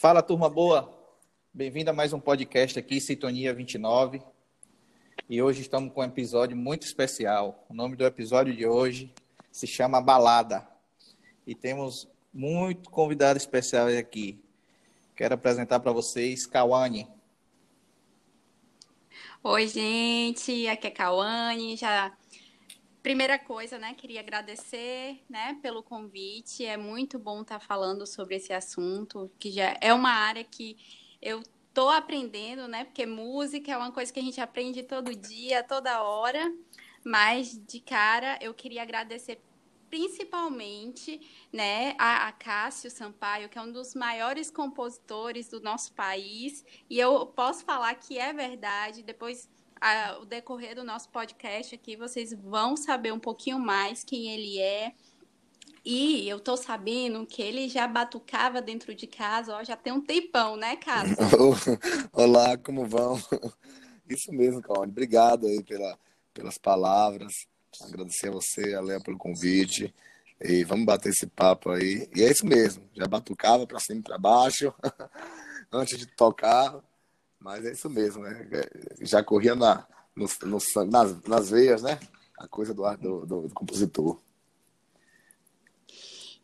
Fala, turma boa. Bem-vindo a mais um podcast aqui, Sintonia 29. E hoje estamos com um episódio muito especial. O nome do episódio de hoje se chama Balada. E temos muito convidado especial aqui. Quero apresentar para vocês Kawane. Oi, gente, aqui é Kawane. Já Primeira coisa, né, queria agradecer, né, pelo convite. É muito bom estar falando sobre esse assunto, que já é uma área que eu tô aprendendo, né, porque música é uma coisa que a gente aprende todo dia, toda hora. Mas de cara, eu queria agradecer principalmente, né, a, a Cássio Sampaio, que é um dos maiores compositores do nosso país, e eu posso falar que é verdade. Depois a, o decorrer do nosso podcast aqui, vocês vão saber um pouquinho mais quem ele é. E eu tô sabendo que ele já batucava dentro de casa, ó, já tem um tempão, né, Cássio? Olá, como vão? Isso mesmo, Caone. Obrigado aí pela, pelas palavras. Agradecer a você, a Léa, pelo convite. E vamos bater esse papo aí. E é isso mesmo. Já batucava para cima e para baixo antes de tocar. Mas é isso mesmo, né? É, já corria na, no, no, nas, nas veias, né? A coisa do, do, do, compositor.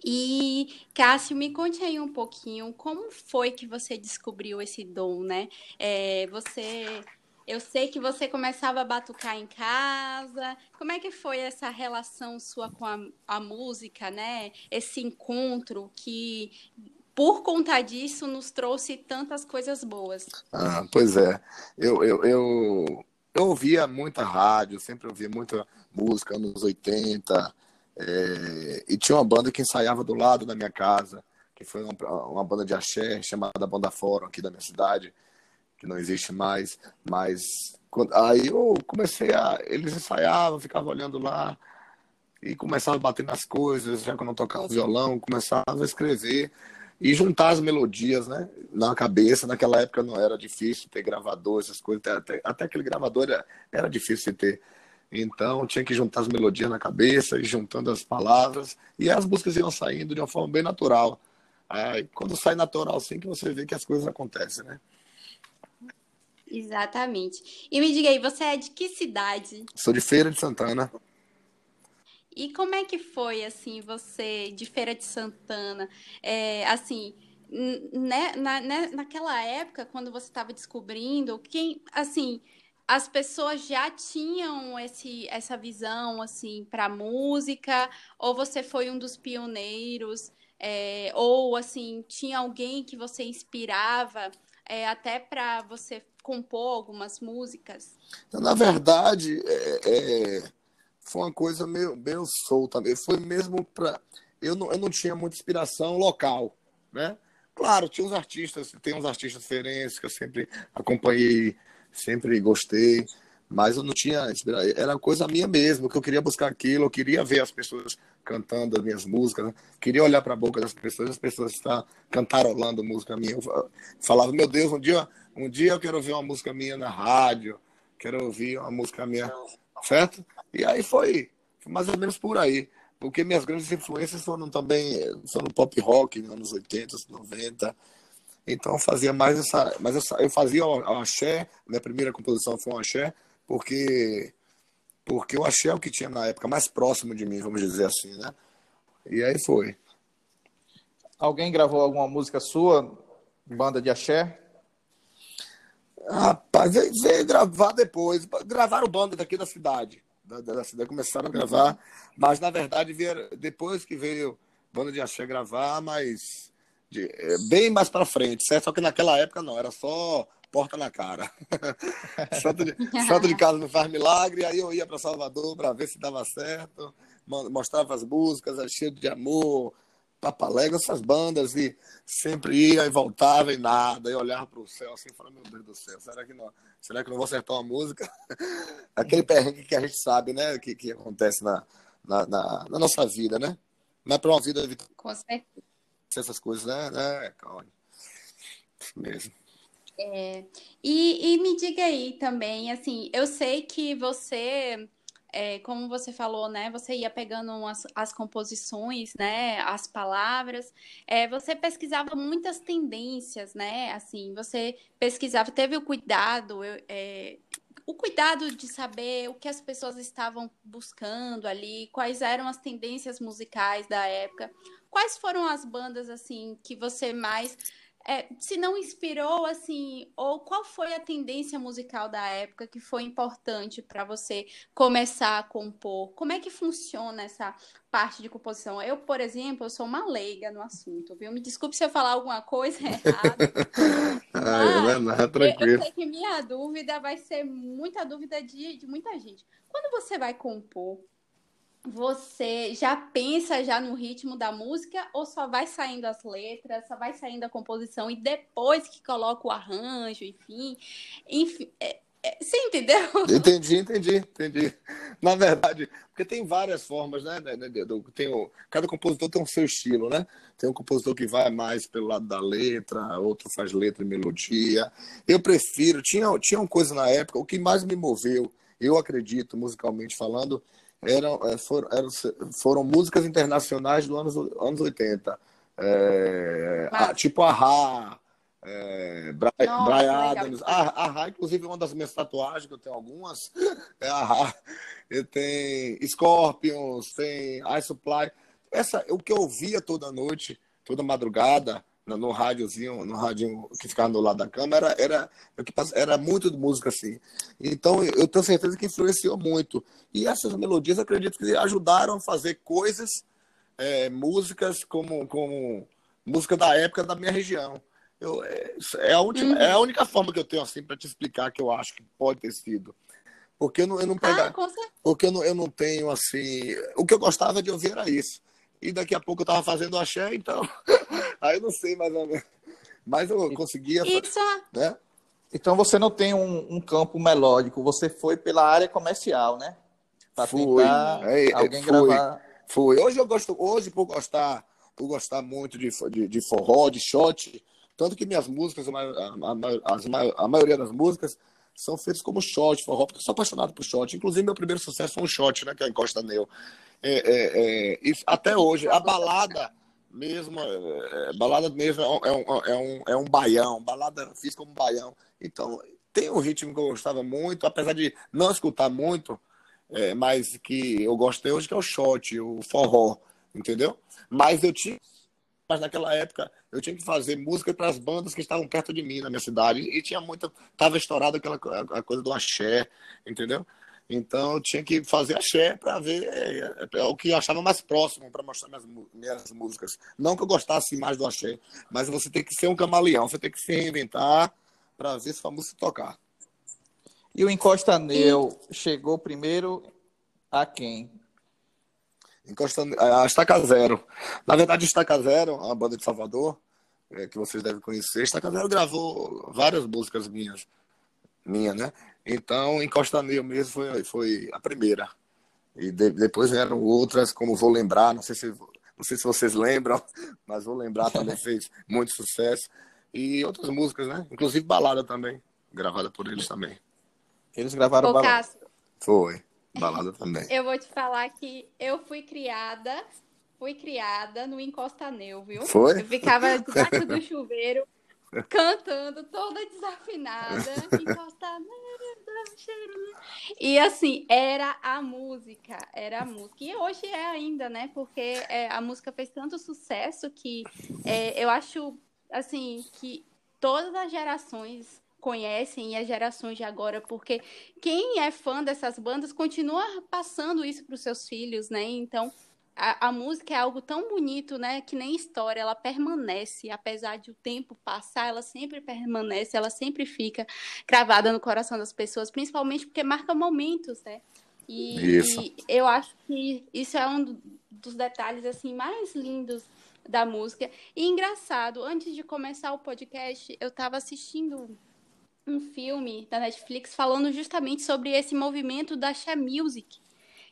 E, Cássio, me conte aí um pouquinho como foi que você descobriu esse dom, né? É, você. Eu sei que você começava a batucar em casa. Como é que foi essa relação sua com a, a música, né? Esse encontro que por conta disso, nos trouxe tantas coisas boas. Ah, pois é. Eu, eu, eu, eu ouvia muita rádio, sempre ouvia muita música, anos 80. É, e tinha uma banda que ensaiava do lado da minha casa, que foi uma, uma banda de axé chamada Banda Fórum, aqui da minha cidade, que não existe mais. Mas quando, aí eu comecei a. Eles ensaiavam, ficava olhando lá e começava a bater nas coisas, já que eu não tocava violão, começava a escrever e juntar as melodias, né? Na cabeça, naquela época não era difícil ter gravador, essas coisas, até, até aquele gravador era, era difícil de ter. Então tinha que juntar as melodias na cabeça e juntando as palavras, e as músicas iam saindo de uma forma bem natural. Aí, quando sai natural assim que você vê que as coisas acontecem, né? Exatamente. E me diga aí, você é de que cidade? Sou de Feira de Santana. E como é que foi, assim, você de Feira de Santana? É, assim, né, na, né, naquela época, quando você estava descobrindo, quem, assim, as pessoas já tinham esse, essa visão, assim, para música? Ou você foi um dos pioneiros? É, ou, assim, tinha alguém que você inspirava é, até para você compor algumas músicas? Na verdade, é, é foi uma coisa meio, meio solta. Foi mesmo para. Eu não, eu não tinha muita inspiração local, né? Claro, tinha uns artistas, tem uns artistas diferentes que eu sempre acompanhei, sempre gostei, mas eu não tinha inspiração. Era coisa minha mesmo, que eu queria buscar aquilo, eu queria ver as pessoas cantando as minhas músicas, né? queria olhar para a boca das pessoas, as pessoas estão cantarolando música minha. Eu falava, meu Deus, um dia, um dia eu quero ouvir uma música minha na rádio, quero ouvir uma música minha certo? E aí foi, mais ou menos por aí. Porque minhas grandes influências foram também foram pop rock nos anos 80, 90. Então eu fazia mais essa. Mas essa, eu fazia o, axé, minha primeira composição foi um axé, porque, porque o axé é o que tinha na época mais próximo de mim, vamos dizer assim, né? E aí foi. Alguém gravou alguma música sua, banda de axé? Rapaz, veio, veio gravar depois. Gravaram banda daqui da cidade. Da, da cidade começaram a gravar, mas na verdade vieram, depois que veio banda de axé gravar, mas de, é, bem mais para frente, certo? Só que naquela época não, era só porta na cara. santo, de, santo de casa não faz milagre, aí eu ia para Salvador para ver se dava certo, mostrava as músicas, cheio de amor, Papaléguas, essas bandas, e sempre ia e voltava e nada, e olhava para o céu assim, falando, meu Deus do céu, será que não, será que não vou acertar uma música? Aquele perrengue que a gente sabe, né, que, que acontece na, na, na, na nossa vida, né? Mas para uma vida... Com certeza. Essas coisas, né? né calma. Mesmo. É, e, e me diga aí também, assim, eu sei que você é, como você falou, né? Você ia pegando as, as composições, né? As palavras. É, você pesquisava muitas tendências, né? Assim, você pesquisava, teve o cuidado, é, o cuidado de saber o que as pessoas estavam buscando ali, quais eram as tendências musicais da época, quais foram as bandas assim que você mais é, se não inspirou, assim, ou qual foi a tendência musical da época que foi importante para você começar a compor? Como é que funciona essa parte de composição? Eu, por exemplo, eu sou uma leiga no assunto, viu? Me desculpe se eu falar alguma coisa errada. Não é nada, tranquilo. Eu sei que minha dúvida vai ser muita dúvida de, de muita gente. Quando você vai compor, você já pensa já no ritmo da música ou só vai saindo as letras, só vai saindo a composição e depois que coloca o arranjo, enfim, enfim, é, é, você entendeu? Entendi, entendi, entendi. Na verdade, porque tem várias formas, né? né, né tem o, cada compositor tem o seu estilo, né? Tem um compositor que vai mais pelo lado da letra, outro faz letra e melodia. Eu prefiro, tinha, tinha uma coisa na época, o que mais me moveu, eu acredito, musicalmente falando, eram, é, foram, eram, foram músicas internacionais dos anos, anos 80. É, a, tipo Ahá, é, Brian, Brian Adams. Ahá, inclusive, é uma das minhas tatuagens, que eu tenho algumas, é Ahá. Eu tenho Scorpions, tem Ice Supply. Essa, o que eu ouvia toda noite, toda madrugada, no rádiozinho, no rádio que ficava do lado da câmera, era, era, era muito de música assim. Então, eu tenho certeza que influenciou muito. E essas melodias, acredito que ajudaram a fazer coisas, é, músicas como, como música da época da minha região. Eu, é, é, a última, uhum. é a única forma que eu tenho assim para te explicar que eu acho que pode ter sido. Porque eu não, eu não pega, ah, porque eu não, eu não tenho assim. O que eu gostava de ouvir era isso. E daqui a pouco eu tava fazendo axé, então Aí eu não sei mais ou menos. Mas eu conseguia. Isso. Né? Então você não tem um, um, campo melódico, você foi pela área comercial, né? Para tentar é, é, alguém fui, gravar. Foi. Hoje eu gosto, hoje por gostar, por gostar muito de, de, de forró, de shot, tanto que minhas músicas, a, a, a, a maioria das músicas são feitas como shot, forró, porque eu sou apaixonado por shot. Inclusive, meu primeiro sucesso foi um shot, né? Que é a Encosta Neu. É, é, é, até hoje, a balada mesmo, é, é, balada mesmo é um, é, um, é um baião, balada fiz como baião. Então, tem um ritmo que eu gostava muito, apesar de não escutar muito, é, mas que eu gostei hoje, que é o shot, o forró, entendeu? Mas eu tinha. Mas naquela época eu tinha que fazer música para as bandas que estavam perto de mim, na minha cidade. E tinha muita. Tava estourada aquela a coisa do axé, entendeu? Então eu tinha que fazer axé para ver é, é, o que eu achava mais próximo para mostrar minhas, minhas músicas. Não que eu gostasse mais do axé, mas você tem que ser um camaleão, você tem que se reinventar para ver se a música tocar. E o Encosta Neu chegou primeiro a quem? Encosta, a Estaca Zero. Na verdade, Estaca Zero, a banda de Salvador, é, que vocês devem conhecer, Estaca Zero gravou várias músicas minhas, minha, né? Então, Encosta Neu mesmo foi, foi a primeira. E de, depois vieram outras, como Vou Lembrar, não sei, se, não sei se vocês lembram, mas Vou Lembrar também fez muito sucesso. E outras músicas, né? Inclusive balada também, gravada por eles também. Eles gravaram Ô, balada. Cássio, foi, balada também. Eu vou te falar que eu fui criada, fui criada no Encosta Neu, viu? Foi? Eu ficava debaixo do chuveiro cantando toda desafinada, encostada. E assim, era a música, era a música. E hoje é ainda, né? Porque é, a música fez tanto sucesso que é, eu acho, assim, que todas as gerações conhecem e as gerações de agora, porque quem é fã dessas bandas continua passando isso para os seus filhos, né? Então, a, a, música é algo tão bonito, né? Que nem história, ela permanece, apesar de o tempo passar, ela sempre permanece, ela sempre fica gravada no coração das pessoas, principalmente porque marca momentos, né? E, e eu acho que isso é um dos detalhes assim mais lindos da música. E engraçado, antes de começar o podcast, eu estava assistindo um filme da Netflix falando justamente sobre esse movimento da She Music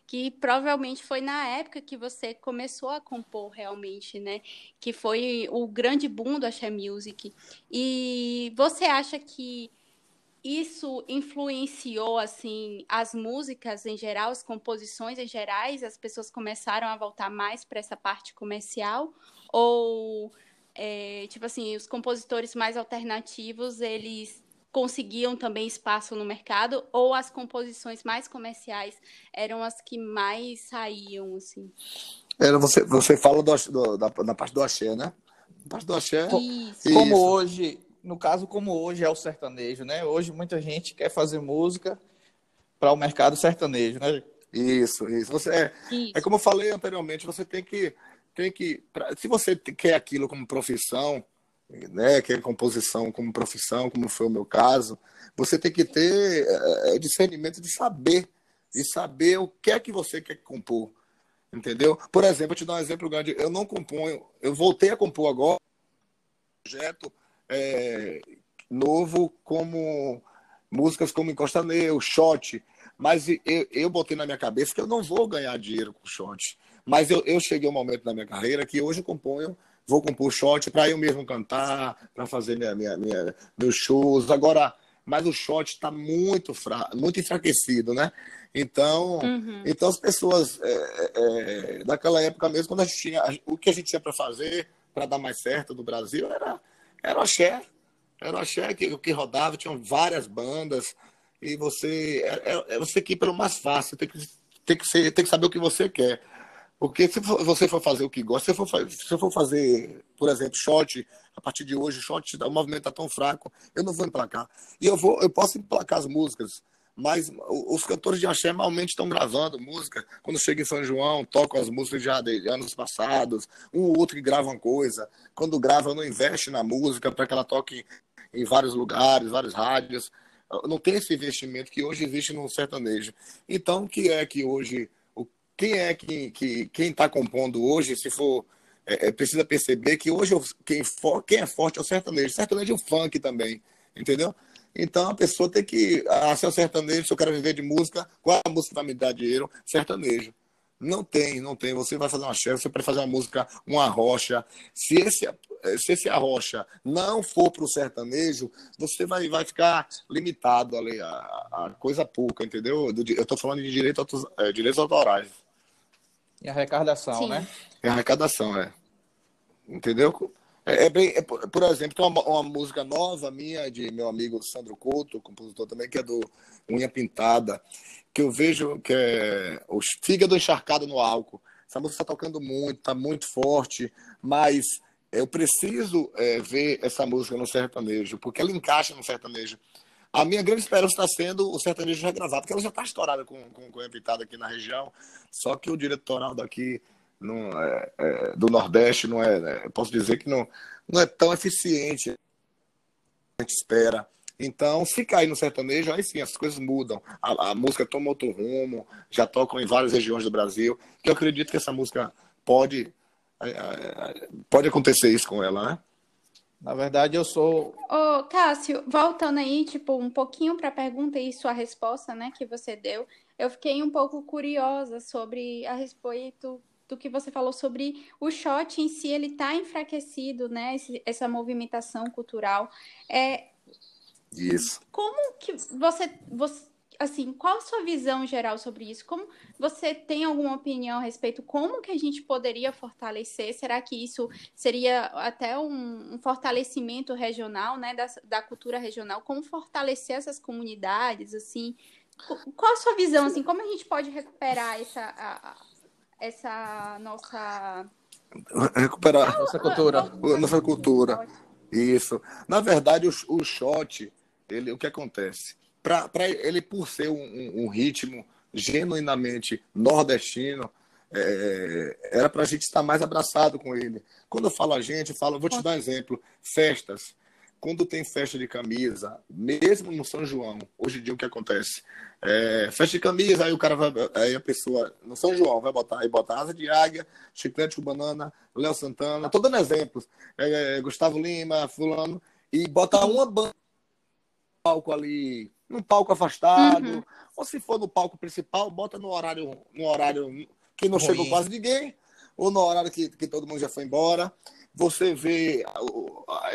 que provavelmente foi na época que você começou a compor realmente, né? Que foi o grande boom do Axé Music. E você acha que isso influenciou assim as músicas em geral, as composições em gerais, as pessoas começaram a voltar mais para essa parte comercial ou é, tipo assim, os compositores mais alternativos, eles conseguiam também espaço no mercado ou as composições mais comerciais eram as que mais saíam assim? Era você, você fala do, do, da, da parte do axé, né? Na parte do axé. Isso. Como Isso. hoje, no caso como hoje é o sertanejo, né? Hoje muita gente quer fazer música para o mercado sertanejo, né? Isso, isso. Você é, isso. é como eu falei anteriormente, você tem que tem que pra, se você quer aquilo como profissão, né, quer composição como profissão, como foi o meu caso, você tem que ter é, discernimento de saber, de saber o que é que você quer compor, entendeu? Por exemplo, eu te dar um exemplo grande, eu não componho, eu voltei a compor agora um projeto é, novo como músicas como Encosta Neu, Shot, mas eu, eu botei na minha cabeça que eu não vou ganhar dinheiro com shot. Mas eu, eu cheguei a um momento na minha carreira que hoje eu componho, vou compor shot para eu mesmo cantar, para fazer minha, minha, minha, meus shows. Agora, mas o shot está muito, fra... muito enfraquecido, né? Então, uhum. então as pessoas é, é, é, daquela época mesmo, quando a gente tinha o que a gente tinha para fazer para dar mais certo no Brasil era era o axé, era o axé que, que rodava, tinham várias bandas e você é, é, é você que ir pelo mais fácil, tem que tem que ser, tem que saber o que você quer. Porque se você for fazer o que gosta, se for, se for fazer, por exemplo, shot, a partir de hoje, shot, o movimento está tão fraco, eu não vou emplacar. E eu vou, eu posso emplacar as músicas, mas os cantores de axé normalmente estão gravando música. Quando chega em São João, tocam as músicas de anos passados, um ou outro que grava uma coisa. Quando grava, não investe na música para que ela toque em vários lugares, várias rádios. Não tem esse investimento que hoje existe no sertanejo. Então, o que é que hoje quem é que, que quem está compondo hoje, se for é, é, precisa perceber que hoje quem, for, quem é forte é o sertanejo, sertanejo é o funk também, entendeu? Então a pessoa tem que, ah, se é o sertanejo, se eu quero viver de música, qual a música vai me dar dinheiro? Sertanejo. Não tem, não tem. Você vai fazer uma chefe, você pode fazer uma música, uma rocha. Se esse, se esse arrocha não for para o sertanejo, você vai, vai ficar limitado ali a, a coisa pouca, entendeu? Eu estou falando de direito, é, direitos autorais. E arrecadação, Sim. né? É arrecadação, é. Entendeu? É, é bem, é, por exemplo, tem uma, uma, música nova minha, de meu amigo Sandro Couto, compositor também, que é do Unha Pintada, que eu vejo que é o Fígado Encharcado no Álcool. Essa música está tocando muito, está muito forte, mas eu preciso é, ver essa música no sertanejo, porque ela encaixa no sertanejo. A minha grande esperança está sendo o sertanejo já gravar, porque ela já está estourada com, com, com Evitada aqui na região, só que o diretoral daqui não é, é, do Nordeste não é, né, posso dizer que não, não é tão eficiente a gente espera. Então, se cair no sertanejo, aí sim, as coisas mudam. A, a, música toma outro rumo, já tocam em várias regiões do Brasil. Eu acredito que essa música pode, é, é, pode acontecer isso com ela, né? Na verdade, eu sou. Ô, Cássio, voltando aí, tipo, um pouquinho para a pergunta e sua resposta, né, que você deu, eu fiquei um pouco curiosa sobre a respeito do que você falou sobre o shot em si, ele está enfraquecido, né, esse, essa movimentação cultural. É, Isso. Como que você, você assim, qual a sua visão geral sobre isso? Como você tem alguma opinião a respeito? Como que a gente poderia fortalecer? Será que isso seria até um, um fortalecimento regional, né, da, da cultura regional? Como fortalecer essas comunidades, assim? Qual a sua visão, assim? Como a gente pode recuperar essa, a, essa nossa recuperar nossa cultura, nossa cultura. Isso. Na verdade, o, o shot, ele, o que acontece? Para ele, por ser um, um ritmo genuinamente nordestino, é, era para a gente estar mais abraçado com ele. Quando eu falo a gente, eu falo, vou te dar um exemplo: festas. Quando tem festa de camisa, mesmo no São João, hoje em dia o que acontece? É, festa de camisa, aí o cara vai, aí a pessoa, no São João, vai botar, aí bota asa de águia, chiclete com banana, Léo Santana, tô dando exemplos, é, Gustavo Lima, fulano, e bota uma banda palco ali, num palco afastado, uhum. ou se for no palco principal, bota no horário, no horário que não Ruim. chegou quase ninguém, ou no horário que, que todo mundo já foi embora. você vê,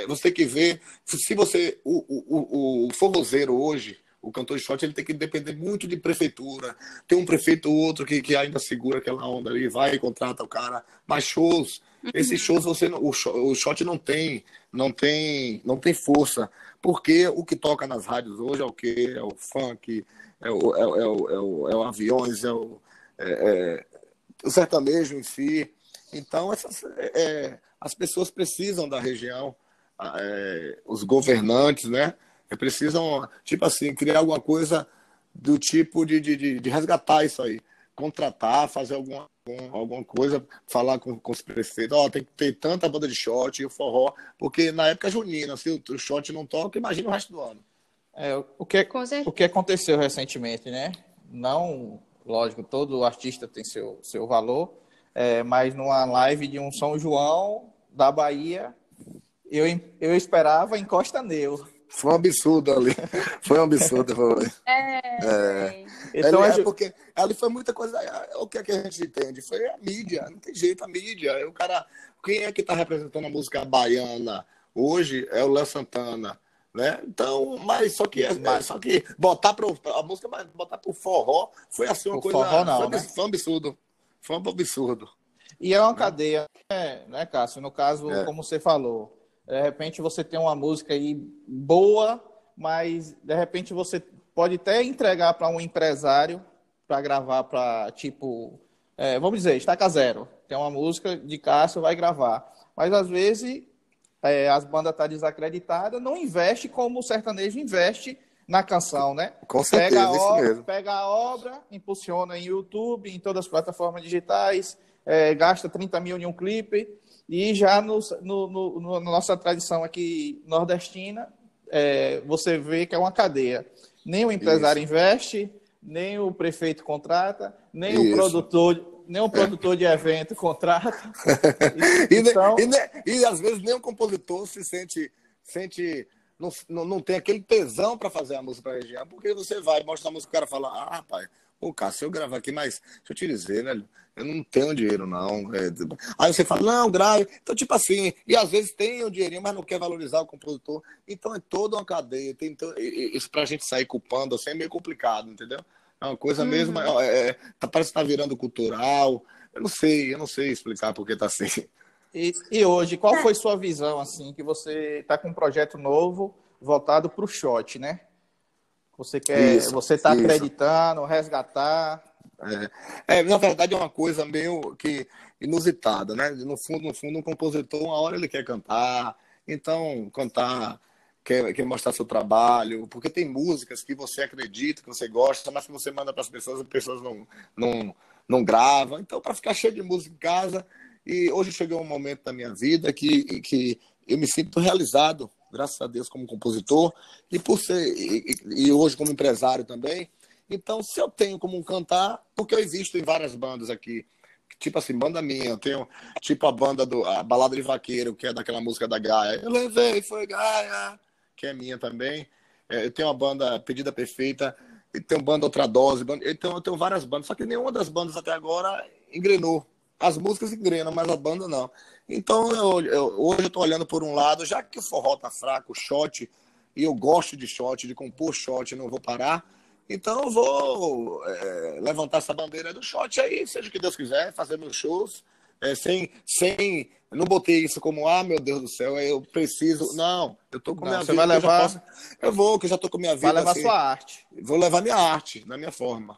você tem que ver, se você, o, o, o forrozeiro hoje, o cantor de shot, ele tem que depender muito de prefeitura. Tem um prefeito ou outro que, que ainda segura aquela onda ali, vai e contrata o cara. Mas shows. Esses shows você o, o shot não tem, não tem, não tem força. Porque o que toca nas rádios hoje é o que? É o funk, é o, é, é, o, é, o, é o aviões, é o, é, é, o sertanejo em si. Então, essas, é, as pessoas precisam da região, os governantes, né? precisam, tipo assim, criar alguma coisa do tipo de, de, de resgatar isso aí. Contratar, fazer alguma, alguma coisa, falar com, com os prefeitos, ó, oh, tem que ter tanta banda de shot e o forró, porque na época junina, se o, o shot não toca, imagina o resto do ano. É, o, que, o que aconteceu recentemente, né? Não, lógico, todo artista tem seu, seu valor, é, mas numa live de um São João da Bahia, eu, eu esperava Encosta Neu. Foi um absurdo ali. Foi um absurdo. Foi. É. é. Então, é porque ali foi muita coisa. É, o que, é que a gente entende? Foi a mídia. Não tem jeito, a mídia. O cara. Quem é que está representando a música baiana hoje é o Léo Santana. Né? Então, mas só que, mas, só que botar para a música, mas botar para o forró foi assim uma o coisa. Forró não, foi, né? foi um absurdo. Foi um absurdo. E é uma cadeia, né, né Cássio? No caso, é. como você falou, de repente você tem uma música aí boa, mas de repente você pode até entregar para um empresário para gravar para tipo, é, vamos dizer, estaca zero. Tem uma música de Cássio, vai gravar. Mas às vezes é, as bandas estão tá desacreditadas, não investe como o sertanejo investe na canção, né? Com certeza, pega a obra, mesmo. Pega a obra, impulsiona em YouTube, em todas as plataformas digitais, é, gasta 30 mil em um clipe e já no, no, no, na nossa tradição aqui nordestina, é, você vê que é uma cadeia. Nem o empresário Isso. investe, nem o prefeito contrata, nem Isso. o produtor, nem o produtor é. de evento contrata. e, então... e, e, e, às vezes nem o compositor se sente, sente não, não, não tem aquele tesão para fazer a música para a região, porque você vai, mostra a música, o cara fala, ah, rapaz, Pô, Cássio, eu gravo aqui, mas deixa eu te dizer, velho, eu não tenho dinheiro, não. É... Aí você fala, não, grave. Então, tipo assim, e às vezes tem o dinheirinho, mas não quer valorizar o compositor. Então é toda uma cadeia. Tem, então, isso pra gente sair culpando assim é meio complicado, entendeu? É uma coisa uhum. mesmo, é, é, tá, parece que tá virando cultural. Eu não sei, eu não sei explicar por que tá assim. E, e hoje, qual foi sua visão, assim, que você tá com um projeto novo voltado para o shot, né? Você quer, isso, você está acreditando, resgatar. É. é. na verdade é uma coisa meio que inusitada, né? No fundo, no fundo, um compositor, uma hora ele quer cantar, então cantar quer, quer mostrar seu trabalho, porque tem músicas que você acredita, que você gosta, mas que você manda para as pessoas, as pessoas não, não, não gravam. Então, para ficar cheio de música em casa, e hoje chegou um momento da minha vida que, que eu me sinto realizado graças a Deus, como compositor, e por ser, e, e, hoje como empresário também. Então, se eu tenho como cantar, porque eu existo em várias bandas aqui, tipo assim, banda minha, eu tenho tipo a banda do a Balada de Vaqueiro, que é daquela música da Gaia. Eu levei, foi Gaia, que é minha também. É, eu tenho uma banda Pedida Perfeita, e tenho banda Outra Dose, banda, então eu tenho várias bandas, só que nenhuma das bandas até agora engrenou. As músicas engrenam, mas a banda não. Então, eu, eu, hoje eu estou olhando por um lado, já que o forró tá fraco, o shot, e eu gosto de shot, de compor shot, não vou parar. Então, eu vou é, levantar essa bandeira do shot aí, seja o que Deus quiser, fazer meus shows, é, sem, sem. Não botei isso como, ah, meu Deus do céu, eu preciso. Não, eu tô com não, minha você vida. Vai levar... eu, posso, eu vou, que eu já tô com minha vida. Vai levar assim, sua arte. Vou levar minha arte, na minha forma.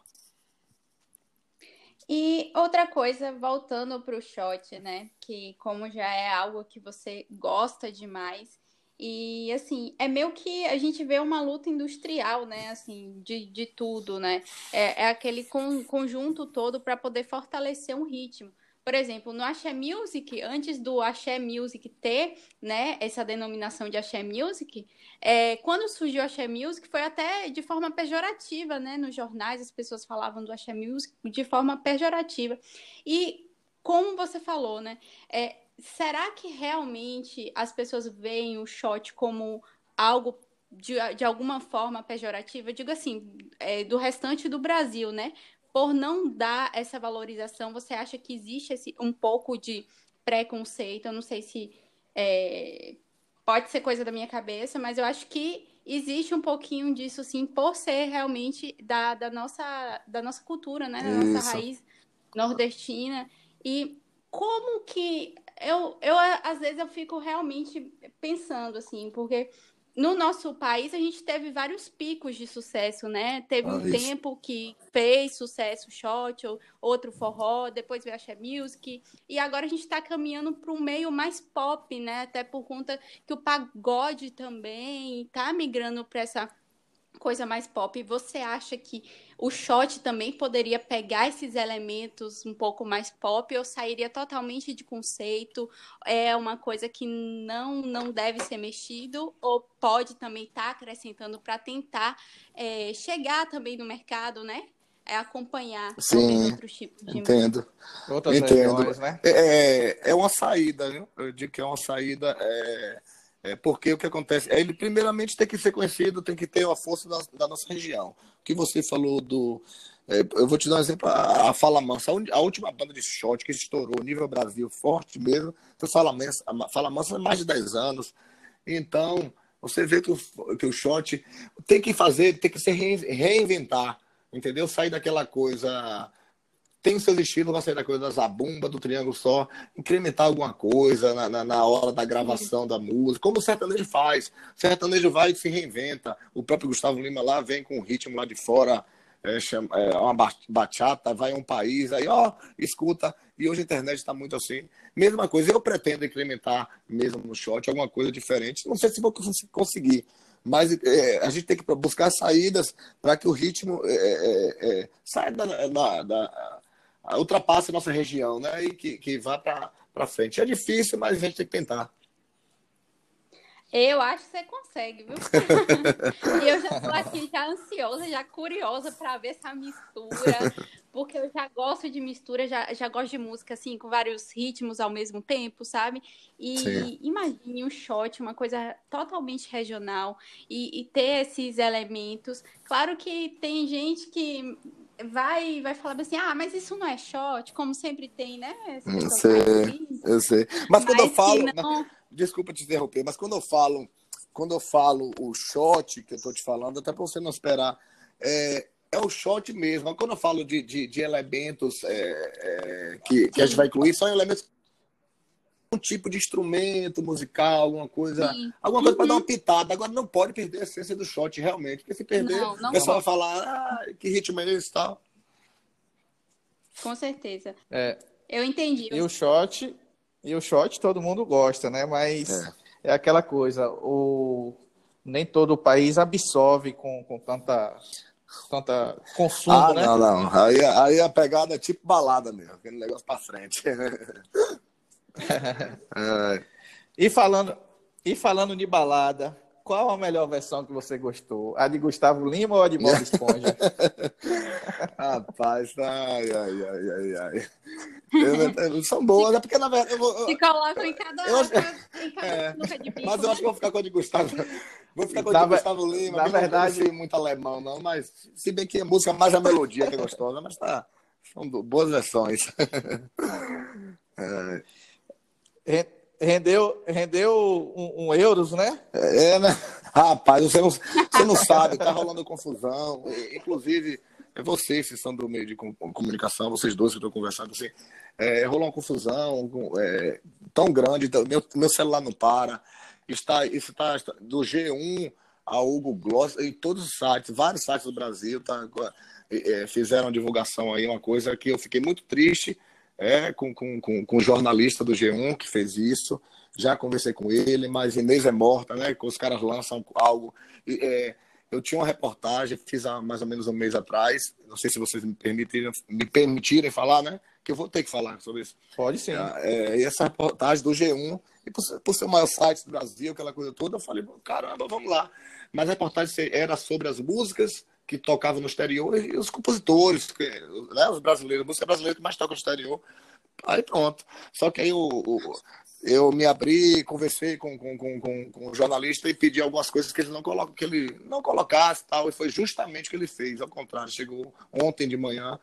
E outra coisa, voltando para o shot, né? Que como já é algo que você gosta demais, e assim, é meio que a gente vê uma luta industrial, né? Assim, de, de tudo, né? É, é aquele con, conjunto todo para poder fortalecer um ritmo. Por exemplo, no Axé Music, antes do Axé Music ter né, essa denominação de Axé Music, é, quando surgiu o Axé Music foi até de forma pejorativa, né? Nos jornais as pessoas falavam do Axé Music de forma pejorativa. E como você falou, né? É, será que realmente as pessoas veem o shot como algo de, de alguma forma pejorativa? Digo assim, é, do restante do Brasil, né? Por não dar essa valorização, você acha que existe esse, um pouco de preconceito? Eu não sei se É, pode ser coisa da minha cabeça, mas eu acho que existe um pouquinho disso, sim, por ser realmente da, da, nossa, da nossa cultura, né? Da nossa Isso. raiz nordestina. E como que eu, eu às vezes eu fico realmente pensando assim, porque no nosso país a gente teve vários picos de sucesso, né? Teve ah, um isso. tempo que fez sucesso shot, ou outro forró, depois veio a Xé Music, e agora a gente está caminhando para um meio mais pop, né? Até por conta que o pagode também está migrando para essa coisa mais pop, você acha que o shot também poderia pegar esses elementos um pouco mais pop ou sairia totalmente de conceito? É uma coisa que não, não deve ser mexido ou pode também estar tá acrescentando para tentar é, chegar também no mercado, né? É acompanhar Sim, outros tipos de entendo. Outras entendo. Regiões, né? É, é, é uma saída, viu? Eu digo que é uma saída. É é, porque o que acontece? É ele, primeiramente, tem que ser conhecido, tem que ter a força da, da nossa região. O que você falou do. É, eu vou te dar um exemplo: a, a Fala Mansa, a, última banda de shot que estourou nível Brasil forte mesmo, foi Fala Mansa, Fala Mansa mais de 10 anos. Então, você vê que o, que o shot tem que fazer, tem que se reinventar, entendeu? Sair daquela coisa tem seus estilos, vai sair da coisa da zabumba, do triângulo só, incrementar alguma coisa na, na, na hora da gravação da música, como o sertanejo faz. O sertanejo vai e se reinventa. O próprio Gustavo Lima lá vem com um ritmo lá de fora, é, chama, é, uma bachata, vai a um país, aí ó, escuta. E hoje a internet está muito assim. Mesma coisa, eu pretendo incrementar mesmo no shot alguma coisa diferente. Não sei se vou conseguir, mas é, a gente tem que buscar saídas para que o ritmo é, é, é saia da, da, da, ultrapasse a nossa região, né? E que, que vá para frente. É difícil, mas a gente tem que tentar. Eu acho que você consegue, viu? e eu já estou aqui já ansiosa, já curiosa para ver essa mistura, porque eu já gosto de mistura, já, já gosto de música assim, com vários ritmos ao mesmo tempo, sabe? E Sim. imagine um shot, uma coisa totalmente regional, e, e ter esses elementos. Claro que tem gente que vai vai falar assim, ah, mas isso não é shot, como sempre tem, né? Eu sei, eu sei. Mas, mas quando eu falo, não... desculpa te interromper, mas quando eu falo, quando eu falo o shot que eu tô te falando, até para você não esperar, é, é o shot mesmo. Quando eu falo de, de, de elementos é, é, que, que a gente vai incluir, são elementos tipo de instrumento musical, alguma coisa, Sim. alguma coisa uhum. para dar uma pitada. Agora não pode perder a essência do shot realmente, porque se perder, não, não o pessoal vai falar, ah, que ritmo é esse e tal. Com certeza. É. Eu entendi. E o shot, e o shot todo mundo gosta, né? Mas é, é aquela coisa, o nem todo o país absorve com, com tanta tanta consumo, ah, né? Não, não. Aí, aí a pegada é tipo balada mesmo, aquele negócio para frente. e, falando, e falando de balada, qual a melhor versão que você gostou? A de Gustavo Lima ou a de Bob Esponja? Rapaz, ai, ai, ai, ai, ai. Eu, eu, são boas, é porque na verdade. Eu, eu, Se colocam em cada, eu, em cada é, Mas eu acho que vou ficar com a de Gustavo. Vou ficar com a de Gustavo Lima. Na verdade, não muito alemão, não, mas se bem que a música mais a melodia que é gostosa, mas tá. São boas versões. é rendeu, rendeu um, um, euros, né? É, né? Rapaz, você não, você não sabe, tá rolando confusão. Inclusive, é vocês que são do meio de comunicação, vocês dois que estão conversando, assim, é, rolou uma confusão é, tão grande, meu, meu celular não para. Está, isso está do G1 ao Hugo Gloss, em todos os sites, vários sites do Brasil, tá, é, fizeram divulgação aí, uma coisa que eu fiquei muito triste é, com, com, com, com o jornalista do G1 que fez isso. Já conversei com ele, mas Inês é morta, né? Os caras lançam algo. É, eu tinha uma reportagem, fiz há mais ou menos um mês atrás. Não sei se vocês me permitirem, me permitirem falar, né? Que eu vou ter que falar sobre isso. Pode sim. É, e essa reportagem do G1, e por, por ser o maior site do Brasil, aquela coisa toda, eu falei, caramba, vamos lá. Mas a reportagem era sobre as músicas que tocavam no exterior e os compositores, né, os brasileiros, a música brasileira que mais toca no exterior. Aí pronto. Só que aí eu, eu me abri, conversei com, com, com, com, o jornalista e pedi algumas coisas que ele não coloca, que ele não colocasse tal, e foi justamente o que ele fez. Ao contrário, chegou ontem de manhã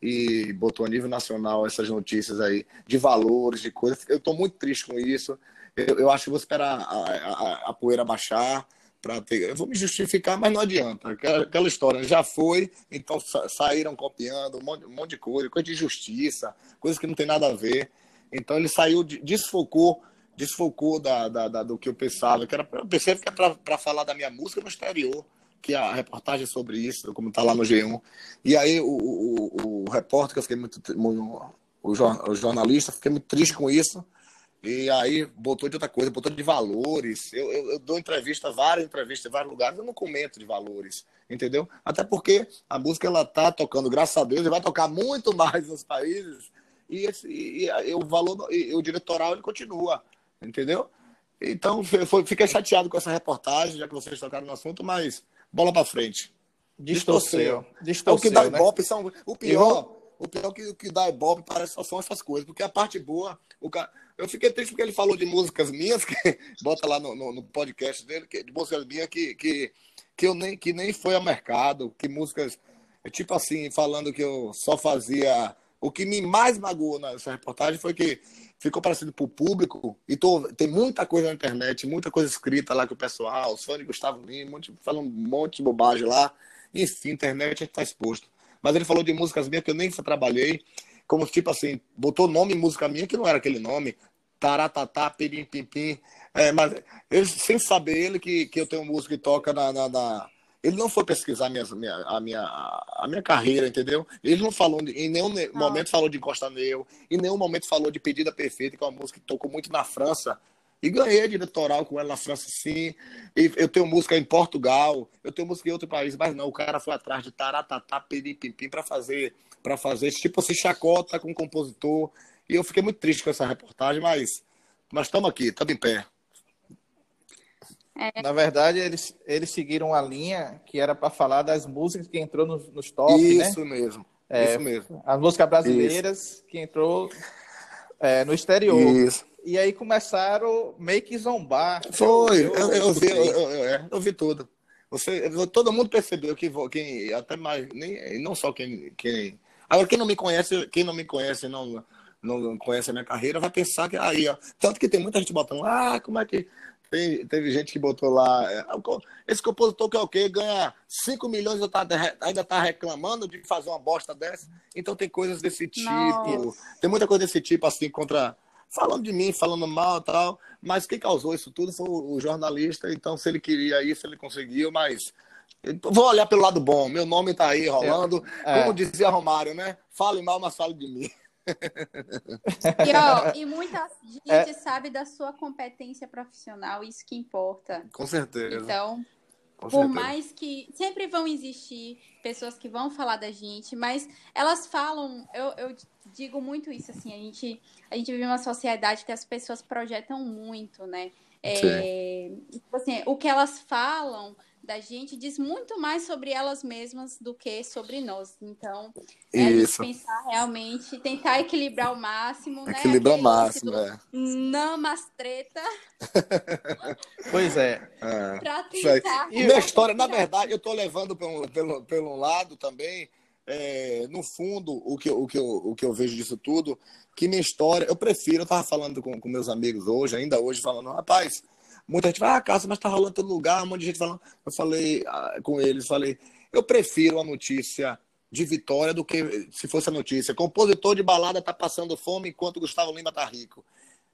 e botou a nível nacional essas notícias aí de valores, de coisas. Eu estou muito triste com isso. eu, eu acho que vou esperar a, a, a poeira baixar para. Eu vou me justificar, mas não adianta. Aquela, aquela história já foi, então sa saíram copiando um monte, um monte, de coisa, coisa de justiça, coisas que não tem nada a ver. Então ele saiu, desfocou, desfocou da, da, da do que eu pensava. Que era, eu pensei que era para falar da minha música no exterior, que a reportagem sobre isso, como está lá no G1. E aí o, o, o, repórter, que eu fiquei muito. O jornalista, fiquei muito triste com isso e aí botou de outra coisa, botou de valores. Eu, eu, eu, dou entrevista, várias entrevistas em vários lugares, eu não comento de valores, entendeu? Até porque a música ela tá tocando, graças a Deus, e vai tocar muito mais nos países. E, esse, e, e o valor, e, o diretoral ele continua, entendeu? Então, foi, fiquei chateado com essa reportagem, já que vocês tocaram no assunto, mas bola para frente. Distorceu. Distorceu. É o que dá né? Ibope são. O pior, o pior que, que dá Ibope parece só são essas coisas, porque a parte boa, o cara eu fiquei triste porque ele falou de músicas minhas, que bota lá no, no, no podcast dele, que, de músicas minhas que, que, que, eu nem, que nem foi ao mercado, que músicas, tipo assim, falando que eu só fazia. O que me mais magoou nessa reportagem foi que ficou parecido para o público, e tô, tem muita coisa na internet, muita coisa escrita lá que o pessoal, os fãs de Gustavo Lima, um falando um monte de bobagem lá. Enfim, internet está exposto. Mas ele falou de músicas minhas que eu nem trabalhei, como tipo assim, botou nome em música minha que não era aquele nome, taratatá, pirim, pim, pim. É, mas ele, sem saber ele que, que eu tenho música que toca na, na, na... Ele não foi pesquisar minha, minha, a, minha, a minha carreira, entendeu? Ele não falou, em nenhum ah. momento falou de Costa Neu, em nenhum momento falou de Pedida Perfeita, que é uma música que tocou muito na França. E ganhei diretoral com ela na França, sim. E eu tenho música em Portugal, eu tenho música em outro país, mas não, o cara foi atrás de taratatá, pirim, pim, pim, para fazer, para fazer, tipo assim, chacota com o compositor. E eu fiquei muito triste com essa reportagem, mas nós estamos aqui, estamos em pé. É. Na verdade, eles, eles seguiram a linha que era para falar das músicas que entrou nos, nos top, Isso né? mesmo. É, isso mesmo. As músicas brasileiras Isso. que entrou é, no exterior. Isso. E aí começaram meio que zombar. Foi, eu, eu, eu vi, eu, é, eu, vi tudo. Você, todo mundo percebeu que quem até mais nem não só quem, quem agora quem não me conhece, quem não me conhece não não conhece a minha carreira, vai pensar que aí, ó. Tanto que tem muita gente botando, ah, como é que. Tem, teve gente que botou lá. É, esse compositor que é o quê? Ganha 5 milhões e tá, ainda tá reclamando de fazer uma bosta dessa. Então tem coisas desse tipo. Nossa. Tem muita coisa desse tipo, assim, contra. Falando de mim, falando mal e tal. Mas quem causou isso tudo foi o jornalista. Então, se ele queria isso, ele conseguiu, mas. Vou olhar pelo lado bom. Meu nome tá aí rolando. É. Como dizia Romário, né? Fale mal, mas fale de mim. E, ó, e muita gente é... sabe da sua competência profissional, isso que importa. Com certeza. Então, Com por certeza. mais que sempre vão existir pessoas que vão falar da gente, mas elas falam, eu, eu digo muito isso, assim, a gente, a gente vive uma sociedade que as pessoas projetam muito, né? É, tipo assim, o que elas falam da gente diz muito mais sobre elas mesmas do que sobre nós. Então, é a gente pensar realmente, tentar equilibrar ao máximo, né? Equilibrar ao máximo, é. Não mais treta. pois é. é. Pra tentar. E minha história, na verdade, eu tô levando pelo, pelo, pelo lado também. É, no fundo, o que, o, que eu, o que eu vejo disso tudo, que minha história, eu prefiro, eu estava falando com, com meus amigos hoje, ainda hoje, falando, rapaz, Muita gente fala, ah, Cássio, mas tá rolando todo lugar, um monte de gente falando. Eu falei ah, com eles, falei, eu prefiro a notícia de vitória do que se fosse a notícia. Compositor de balada tá passando fome enquanto Gustavo Lima tá rico.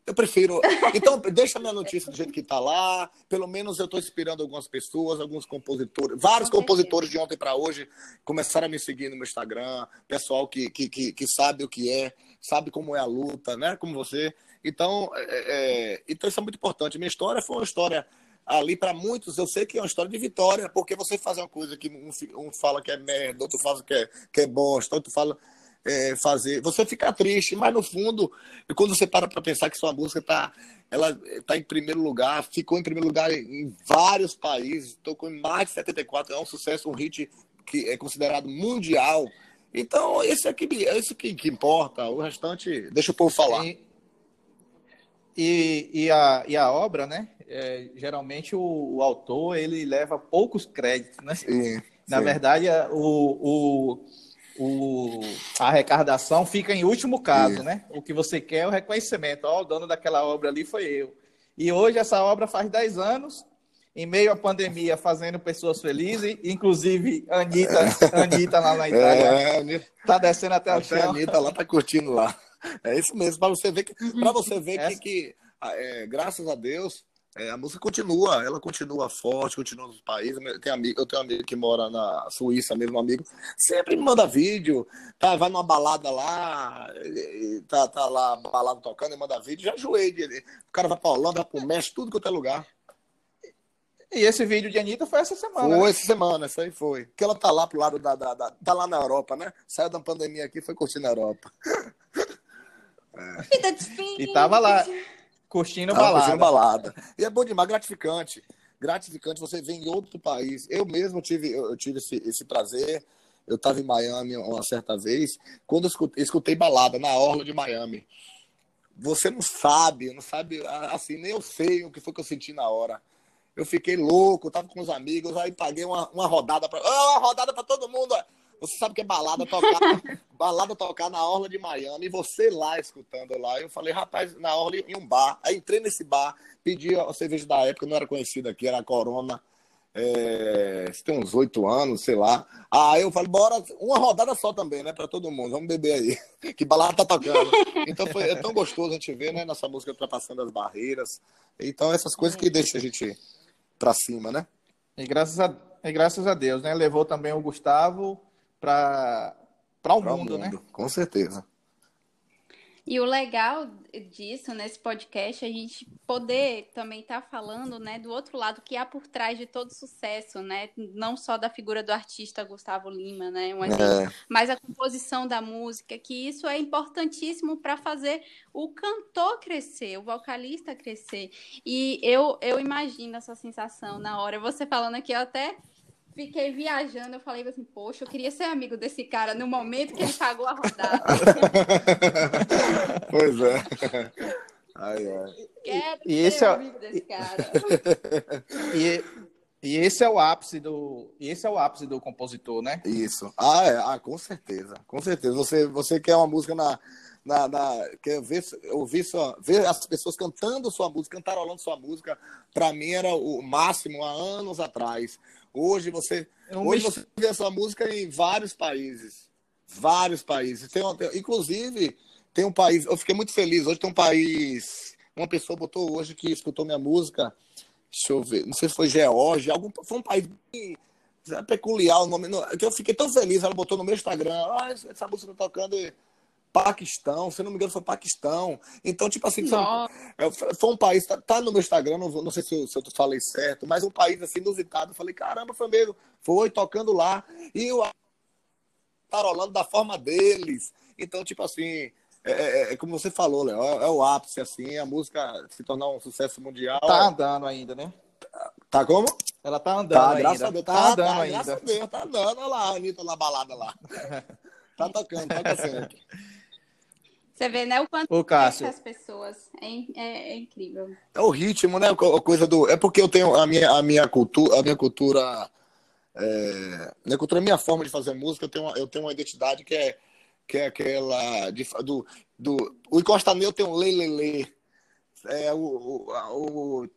Eu prefiro. Então, deixa a minha notícia do jeito que está lá. Pelo menos eu estou inspirando algumas pessoas, alguns compositores. Vários compositores de ontem para hoje começaram a me seguir no meu Instagram. Pessoal que, que, que, que, sabe o que é, sabe como é a luta, né? Como você. Então, é, é, é, então isso é muito importante. Minha história foi uma história ali para muitos, eu sei que é uma história de vitória, porque você faz uma coisa que um, um fala que é merda, outro fala que é, que é bosta, outro fala é, fazer. Você fica triste, mas no fundo, quando você para para pensar que sua música está ela tá em primeiro lugar, ficou em primeiro lugar em vários países, tocou em mais de 74, é um sucesso, um hit que é considerado mundial. Então, esse é que, que, que importa, o restante, deixa o povo falar. E, e, e, a, e a obra, né? É, geralmente o, o, autor ele leva poucos créditos, né? Sim, Na sim. verdade, o, o, o, a arrecadação fica em último caso, Sim. né? O que você quer é o reconhecimento. Ó, o dono daquela obra ali foi eu. E hoje essa obra faz 10 anos, em meio à pandemia, fazendo pessoas felizes, inclusive a Anitta, Anitta lá na Itália. É, tá descendo até, até o chão. A Anitta lá tá curtindo lá. É isso mesmo, para você ver que, pra você ver que, que é, graças a Deus, é, a música continua, ela continua forte, continua nos países. Eu tenho, amigo, eu tenho um amigo que mora na Suíça, mesmo amigo, sempre me manda vídeo, tá, vai numa balada lá, tá, tá lá, balada tocando e manda vídeo, já enjoei dele. O cara vai pra Holanda, vai pro México, tudo que é lugar. E esse vídeo de Anitta foi essa semana. Foi né? essa semana, isso aí foi. Porque ela tá lá pro lado da, da, da, Tá lá na Europa, né? Saiu da pandemia aqui foi curtindo a Europa. É. E tava lá. Curtindo Tava balada. Curtindo balada. E é bom demais, gratificante. Gratificante você vem em outro país. Eu mesmo tive, eu tive esse, esse prazer. Eu estava em Miami uma certa vez, quando eu escutei, escutei balada na orla de Miami. Você não sabe, não sabe, assim, nem eu sei o que foi que eu senti na hora. Eu fiquei louco, tava com os amigos, aí paguei uma, uma rodada para, oh, uma rodada para todo mundo. Você sabe que é balada tocar, balada tocar na orla de Miami, e você lá escutando lá. Eu falei, rapaz, na orla em um bar. Aí entrei nesse bar, pedi a cerveja da época, não era conhecida aqui, era a Corona. É, tem uns oito anos, sei lá. Aí eu falei, bora, uma rodada só também, né, para todo mundo, vamos beber aí. Que balada tá tocando. Então foi, é tão gostoso a gente ver, né, nossa música ultrapassando as barreiras. Então essas coisas que deixam a gente para cima, né? E graças a, e graças a Deus, né, levou também o Gustavo para o mundo, mundo, né? Com certeza. E o legal disso, nesse podcast, é a gente poder também estar tá falando, né, do outro lado que há por trás de todo sucesso, né? Não só da figura do artista Gustavo Lima, né? Um é. Mas a composição da música, que isso é importantíssimo para fazer o cantor crescer, o vocalista crescer. E eu, eu imagino essa sensação na hora. Você falando aqui, eu até fiquei viajando, eu falei assim, poxa, eu queria ser amigo desse cara no momento que ele pagou a rodada. pois é. Ai, ai. Quero e ser esse é... amigo desse cara. e, e esse é o ápice do, esse é o ápice do compositor, né? Isso. Ah, é. ah, com certeza, com certeza. Você, você quer uma música na, na, na quer ver, ouvir sua, ver as pessoas cantando sua música, cantarolando sua música. Para mim era o máximo há anos atrás. Hoje você, é hoje você vê essa música em vários países. Vários países. Tem, tem, inclusive, tem um país. Eu fiquei muito feliz. Hoje tem um país. Uma pessoa botou hoje que escutou minha música. Deixa eu ver. Não sei se foi Geórgia. Algum, foi um país bem, é peculiar o nome. Que eu fiquei tão feliz. Ela botou no meu Instagram. Ah, essa música tá tocando. Paquistão, se não me engano, foi Paquistão. Então, tipo assim, foi, é, foi um país, tá, tá, no meu Instagram, não, não sei se eu, se eu falei certo, mas um país assim inusitado. Eu falei, caramba, foi mesmo. Foi tocando lá. E o tarolando da forma deles. Então, tipo assim, é, é, é como você falou, Léo, é, é, o ápice, assim, a música se tornar um sucesso mundial. Tá andando ainda, né? Tá como? Ela tá andando tá, ainda. Graças a Deus, tá, tá andando tá, ainda. Graças a Deus, tá andando. Olha lá a Anitta na balada lá. tá tocando, toca sempre. Você vê, né, o quanto Ô, Cássio. as pessoas. É, é, é, incrível. É o ritmo, né? A coisa do. É porque eu tenho a minha, a minha cultura, a minha cultura. É... Minha cultura, a minha forma de fazer música, eu tenho uma, eu tenho uma identidade que é, que é aquela. De, do, do, o Encosta Neu tem um lelele. É, o, o, o,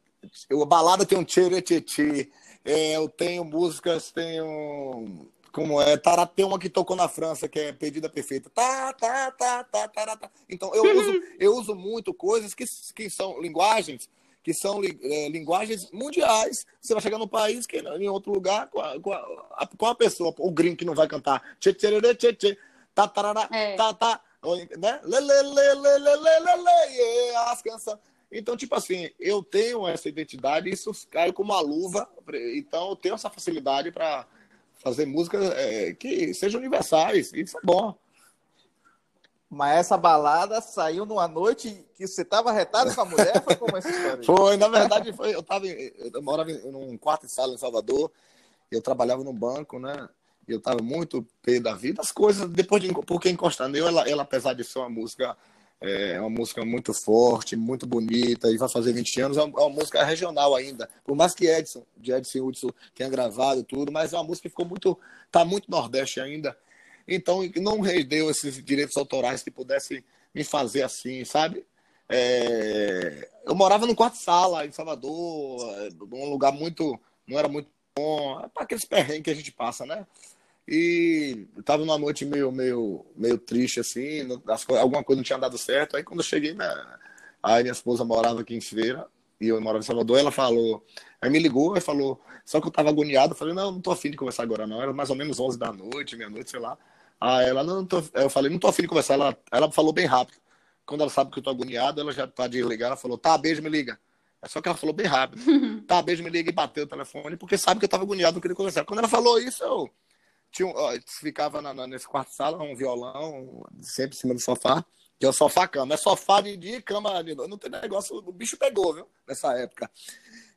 o, a balada tem um tchê tchê é, Eu tenho músicas, tenho como é, Tará tem uma que tocou na França, que é Pedida Perfeita. Tá, tá, tá, tá, tá, tá. Então, eu uso, eu uso muito coisas que, que são linguagens, que são é, linguagens mundiais. Você vai chegar num país, que em outro lugar, com a, com a, com a pessoa, o gringo que não vai cantar. Tchê, tchê, tchê, tchê, tchê, tá, tarará, é. tá, tá, né? Lê, lê, lê, lê, lê, lê, lê, lê, as canções. Então, tipo assim, eu tenho essa identidade, isso cai como uma luva. Então, eu tenho essa facilidade para fazer músicas é, que sejam universais. Isso é bom. Mas essa balada saiu numa noite que você estava retado com a mulher? Foi como essa história? Foi, na verdade, foi, eu, tava, eu morava num quarto de sala em Salvador, eu trabalhava no banco, né? Eu estava muito pé da vida. As coisas, depois de porque encostar nele, ela, ela, apesar de ser uma música é uma música muito forte, muito bonita, e vai fazer 20 anos. É uma, é uma música regional ainda. Por mais que Edson, de Edson Hudson, tenha gravado tudo, mas é uma música que ficou muito. tá muito Nordeste ainda. Então, não rendeu esses direitos autorais que pudessem me fazer assim, sabe? É, eu morava num quarto-sala em Salvador, num lugar muito. não era muito bom, para aqueles perrengues que a gente passa, né? E estava numa noite meio, meio, meio triste, assim, alguma coisa não tinha dado certo. Aí quando eu cheguei, né, aí minha esposa morava aqui em Feira, e eu morava em Salvador, ela falou, aí me ligou e falou, só que eu tava agoniado, eu falei, não, não tô afim de conversar agora não, era mais ou menos 11 da noite, meia-noite, sei lá. Aí ela, não, não tô, eu falei, não tô afim de conversar, ela, ela falou bem rápido. Quando ela sabe que eu tô agoniado, ela já tá de ligar, ela falou, tá, beijo, me liga. É só que ela falou bem rápido. tá, beijo, me liga e bateu o telefone, porque sabe que eu tava agoniado, não queria conversar. Quando ela falou isso, eu tinha, ó, ficava na, na, nesse quarto sala, um violão, sempre em cima do sofá, que é o sofá cama. É sofá de dia e cama de noite. Não tem negócio, o bicho pegou, viu? Nessa época.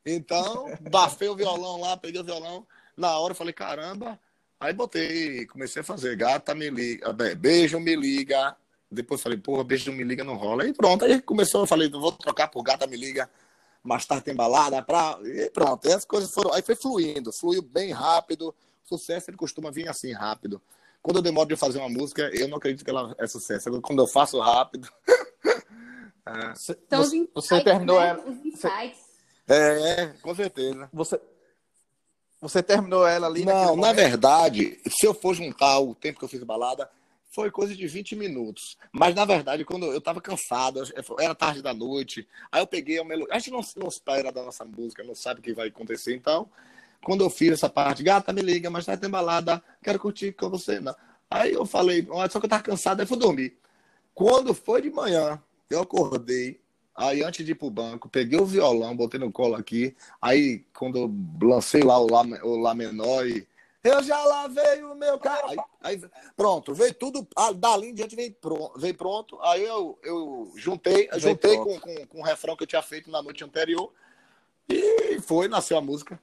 Então, bafei o violão lá, peguei o violão. Na hora eu falei, caramba. Aí botei, comecei a fazer, gata me liga, beijo me liga. Depois falei, porra, beijo me liga, não rola. E pronto, aí começou, eu falei, vou trocar por gata me liga. Mais tarde tem balada, pra... e pronto. Aí as coisas foram, aí foi fluindo, fluiu bem rápido sucesso ele costuma vir assim, rápido. Quando eu demoro de fazer uma música, eu não acredito que ela é sucesso. Quando eu faço rápido. é. Então, você, você terminou né? ela. É, com certeza. Você, você terminou ela ali? Não, na verdade, se eu for juntar o tempo que eu fiz balada, foi coisa de 20 minutos. Mas, na verdade, quando eu estava cansado, era tarde da noite, aí eu peguei a melodia. A gente não, não espera da nossa música, não sabe o que vai acontecer, então quando eu fiz essa parte, gata, me liga, mas tá embalada, quero curtir com você. Não. Aí eu falei, só que eu tava cansado, aí fui dormir. Quando foi de manhã, eu acordei, aí antes de ir pro banco, peguei o violão, botei no colo aqui, aí quando eu lancei lá o Lá, o lá menor e eu já lavei o meu carro. Aí, aí, pronto, veio tudo. Ah, dali em diante veio pronto. Veio pronto aí eu, eu juntei, juntei com, com, com o refrão que eu tinha feito na noite anterior. E foi, nasceu a música.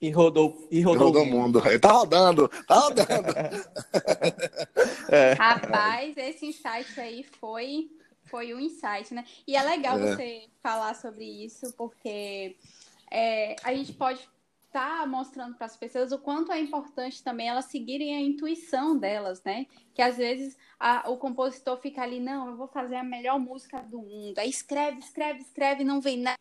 E rodou, e rodou, rodou o mundo. mundo. Tá rodando, tá rodando. é. Rapaz, esse insight aí foi foi um insight, né? E é legal é. você falar sobre isso, porque é, a gente pode estar tá mostrando para as pessoas o quanto é importante também elas seguirem a intuição delas, né? Que às vezes a, o compositor fica ali, não, eu vou fazer a melhor música do mundo. Aí escreve, escreve, escreve, não vem nada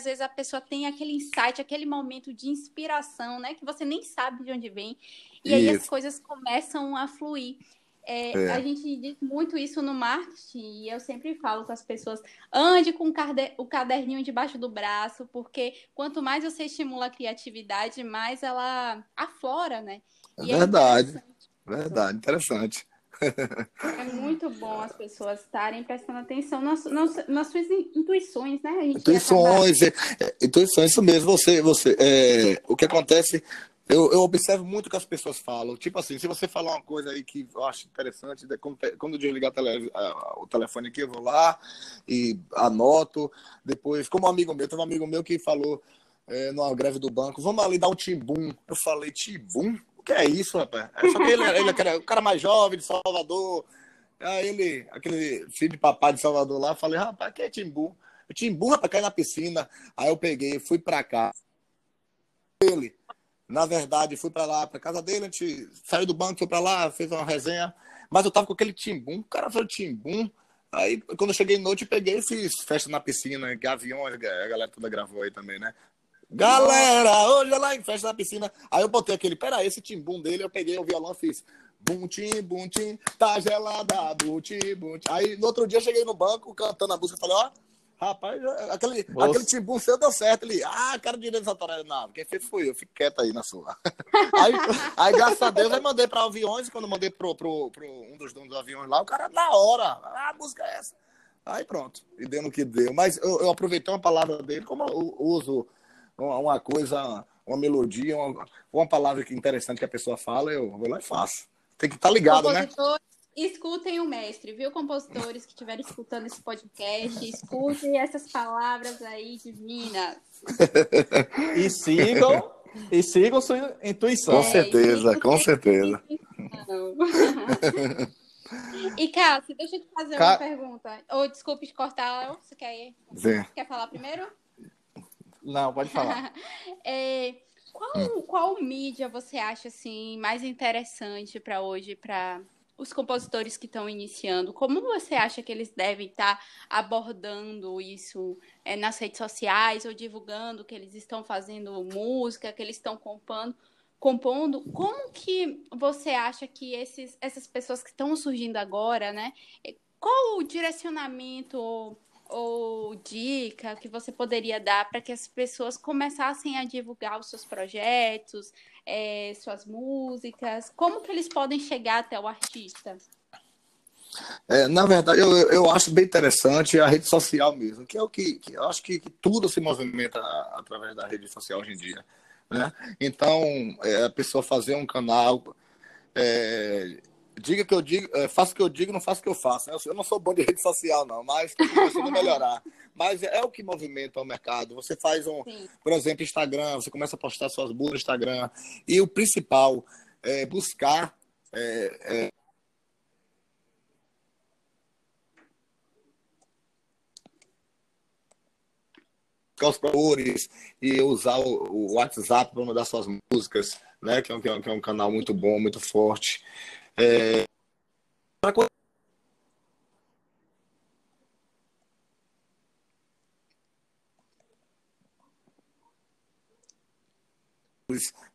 às vezes a pessoa tem aquele insight, aquele momento de inspiração, né? Que você nem sabe de onde vem. E isso. aí as coisas começam a fluir. É, é. A gente diz muito isso no marketing e eu sempre falo com as pessoas: ande com o caderninho debaixo do braço, porque quanto mais você estimula a criatividade, mais ela aflora, né? É verdade, é verdade, interessante. É muito bom as pessoas estarem prestando atenção nas, nas, nas suas intuições, né? intuições, é, é, intuições, isso mesmo. Você, você, é, o que acontece, eu, eu observo muito o que as pessoas falam. Tipo assim, se você falar uma coisa aí que eu acho interessante, quando, eu desligar o telefone aqui, eu vou lá e anoto. Depois, como um amigo meu, tem um amigo meu que falou é, numa greve do banco, vamos ali dar um timbum. Eu falei, timbum? O que é isso, rapaz? É, só que ele, ele era o cara mais jovem de Salvador. Aí ele, aquele filho de papai de Salvador lá, falei, rapaz, que é Timbu? Eu Timbu, rapaz, cair na piscina. Aí eu peguei, fui pra cá. Ele, na verdade, fui pra lá, pra casa dele, a gente saiu do banco, foi pra lá, fez uma resenha. Mas eu tava com aquele Timbum, o cara falou Timbum. Aí, quando eu cheguei noite, peguei e fiz festa na piscina, aviões, a galera toda gravou aí também, né? Galera, hoje é lá em festa da piscina. Aí eu botei aquele, pera, esse timbum dele, eu peguei o violão e fiz. Bum, tim, bum, tim, tá gelada, bum, tim, bum, tim. Aí no outro dia eu cheguei no banco cantando a música, falei, ó, rapaz, aquele, aquele timbum seu deu certo. Ele, ah, quero direitos autorais. Não, quem fez fui eu, fique quieto aí na sua. aí, aí, graças a Deus, eu mandei para aviões, quando eu mandei pro, pro, pro um dos donos dos aviões lá, o cara, na hora, ah, a música é essa. Aí pronto, e deu no que deu. Mas eu, eu aproveitei uma palavra dele, como eu uso uma coisa, uma melodia, uma, uma palavra que interessante que a pessoa fala, eu vou lá e faço. Tem que estar tá ligado, né? Escutem o mestre, viu, compositores que estiverem escutando esse podcast, escutem essas palavras aí divinas. e sigam, e sigam sua intuição. Com certeza, é, com certeza. E, Cássio, deixa eu te fazer Cá... uma pergunta. Ou, desculpe te cortar, você quer, Sim. quer falar primeiro? Não, pode falar. é, qual, qual mídia você acha assim mais interessante para hoje para os compositores que estão iniciando, como você acha que eles devem estar abordando isso é, nas redes sociais ou divulgando que eles estão fazendo música, que eles estão compondo? compondo, como que você acha que esses, essas pessoas que estão surgindo agora, né? Qual o direcionamento ou, dica que você poderia dar para que as pessoas começassem a divulgar os seus projetos, é, suas músicas? Como que eles podem chegar até o artista? É, na verdade, eu, eu acho bem interessante a rede social mesmo, que é o que, que eu acho que, que tudo se movimenta através da rede social hoje em dia. Né? Então, é, a pessoa fazer um canal, é, diga que eu digo, é, faça o que eu digo, não faça o que eu faço. Eu não sou bom de rede social, não, mas estou começando a melhorar. Mas é o que movimenta o mercado. Você faz um, Sim. por exemplo, Instagram, você começa a postar suas burras no Instagram. E o principal é buscar é, é, os produtores e usar o, WhatsApp para mandar suas músicas, né? Que é, um, que é um é canal muito bom, muito forte. É...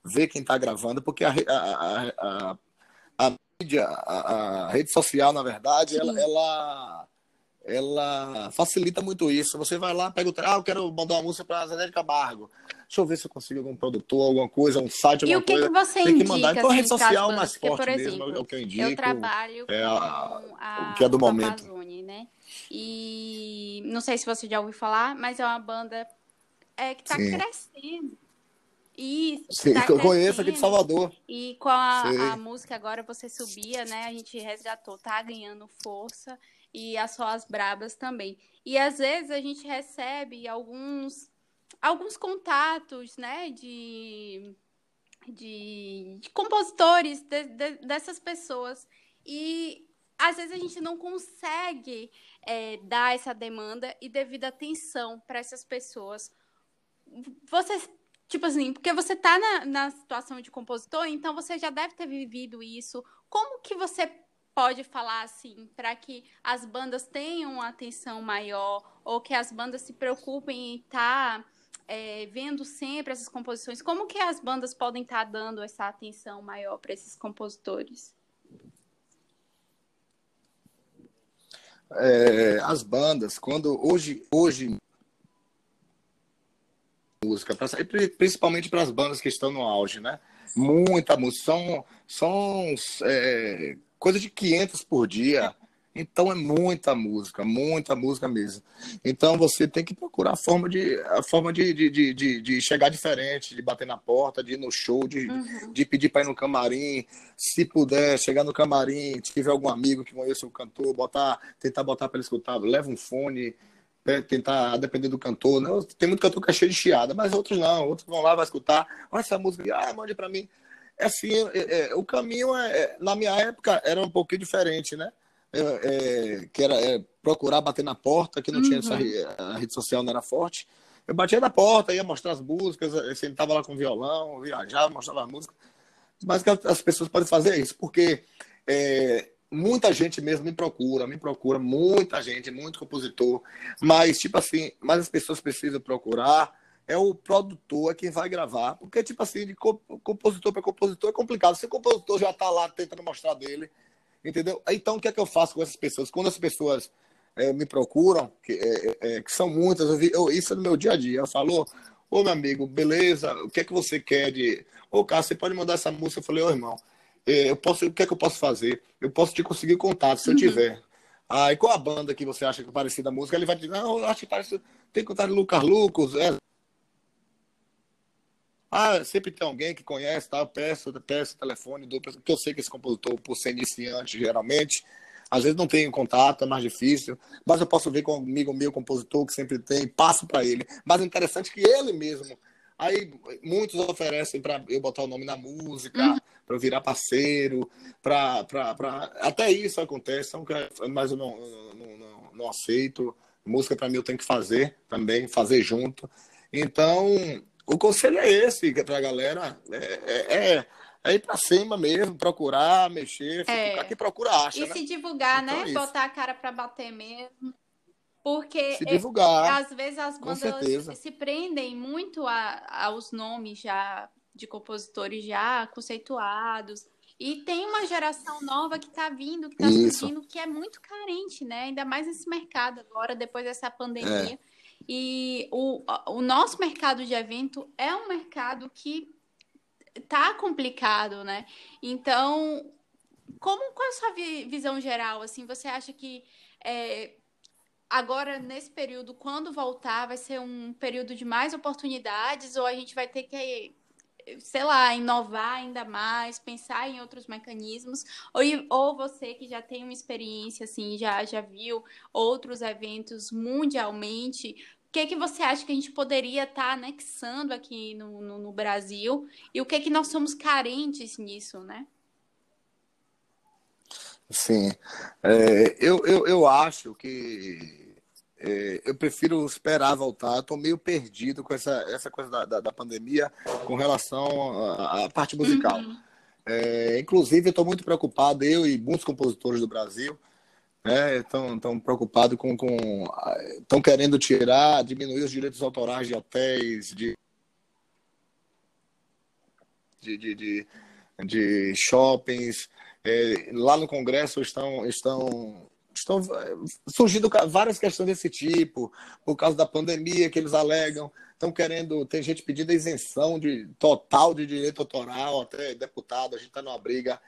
ver quem está gravando, porque a, a, a, a, mídia, a, a, rede social, na verdade, ela, ela ela facilita muito isso. Você vai lá, pega o. Ah, eu quero mandar uma música para Zé de Camargo. Deixa eu ver se eu consigo algum produtor, alguma coisa, um site, alguma e o que coisa. Que você Tem indica, que mandar. Então, a rede social é mais forte por exemplo, mesmo, é o que eu indico. Eu trabalho é a, com a, o que é do momento. Amazônia, né? E não sei se você já ouviu falar, mas é uma banda é, que está crescendo. Isso, Sim, tá eu conheço aqui de Salvador. E com a, a, música agora você subia, né? A gente resgatou, tá ganhando força e as só as brabas também. E às vezes a gente recebe alguns alguns contatos, né, de, de, de compositores de, de, dessas pessoas e às vezes a gente não consegue é, dar essa demanda e devida atenção para essas pessoas. Você, tipo assim, porque você está na, na situação de compositor, então você já deve ter vivido isso. Como que você pode falar assim, para que as bandas tenham uma atenção maior ou que as bandas se preocupem em estar tá, é, vendo sempre essas composições? Como que as bandas podem estar tá dando essa atenção maior para esses compositores? É, as bandas, quando hoje, hoje música, principalmente para as bandas que estão no auge, né? Muita música, são, são é, coisa de 500 por dia. Então é muita música, muita música mesmo. Então você tem que procurar a forma de, a forma de, de, de, de chegar diferente, de bater na porta, de ir no show, de, uhum. de pedir para ir no camarim. Se puder, chegar no camarim, tiver algum amigo que conheça o cantor, botar, tentar botar para ele escutar, leva um fone, né, tentar, depender do cantor. Não, né? tem muito cantor que é cheio de chiada, mas outros não. Outros vão lá, vai escutar. Olha essa música, ah, mande para mim. É assim, é, é, o caminho, é, é, na minha época, era um pouquinho diferente, né? É, é, que era procurar bater na porta, que não uhum. tinha essa a rede social não era forte. Eu batia na porta, ia mostrar as músicas, sentava lá com violão, viajava, mostrava as músicas. Mas as pessoas podem fazer isso, porque muita gente mesmo me procura, me procura, muita gente, muito compositor. Mas, tipo assim, mas as pessoas precisam procurar é o produtor, é quem vai gravar. Porque, tipo assim, de compositor para compositor é complicado. Se o compositor já está lá tentando mostrar dele, entendeu? Então, o que é que eu faço com essas pessoas? Quando as pessoas é, me procuram, que, é, é, que são muitas, eu vi, eu, isso é no meu dia a dia. Eu falo, ô meu amigo, beleza, o que é que você quer de. Ô, cara, você pode mandar essa música? Eu falei, ô irmão, é, eu posso, o que é que eu posso fazer? Eu posso te conseguir contato, se eu uhum. tiver. Aí, qual a banda que você acha que é parecida a música? Ele vai dizer, não, eu acho que parece. Tem contato de Lucas Lucas, é, ah, sempre tem alguém que conhece, tá? Peço, peço telefone, dou, porque eu sei que esse compositor, por ser iniciante, geralmente, às vezes não tem contato, é mais difícil, mas eu posso ver com um amigo meu, compositor, que sempre tem, passo para ele. Mas é interessante que ele mesmo. Aí muitos oferecem para eu botar o nome na música, uhum. para eu virar parceiro, para. Até isso acontece, mas eu não, não, não, não aceito. Música para mim eu tenho que fazer também, fazer junto. Então, o conselho é esse, que é para a galera é, é, é, é ir para cima mesmo, procurar, mexer, é. quem procura acha. E né? se divulgar, então, né? É Botar a cara para bater mesmo. Porque se divulgar, é, às vezes as bandas se prendem muito a, aos nomes já de compositores já conceituados. E tem uma geração nova que está vindo, que está surgindo, que é muito carente, né? Ainda mais nesse mercado agora, depois dessa pandemia. É. E o, o nosso mercado de evento é um mercado que tá complicado, né? Então, como qual é a sua visão geral? Assim, você acha que é, agora nesse período, quando voltar, vai ser um período de mais oportunidades ou a gente vai ter que sei lá, inovar ainda mais, pensar em outros mecanismos, ou, ou você que já tem uma experiência, assim, já, já viu outros eventos mundialmente, que, que você acha que a gente poderia estar tá anexando aqui no, no, no Brasil e o que, que nós somos carentes nisso, né? Sim, é, eu, eu, eu acho que é, eu prefiro esperar voltar. Estou meio perdido com essa, essa coisa da, da, da pandemia com relação à, à parte musical. Uhum. É, inclusive, estou muito preocupado, eu e muitos compositores do Brasil estão né, preocupados com. Estão querendo tirar, diminuir os direitos autorais de hotéis, de, de, de, de, de shoppings. É, lá no Congresso estão, estão estão eh, surgindo várias questões desse tipo, por causa da pandemia que eles alegam, estão querendo, tem gente pedindo isenção de total de direito autoral, até deputado, a gente está numa briga.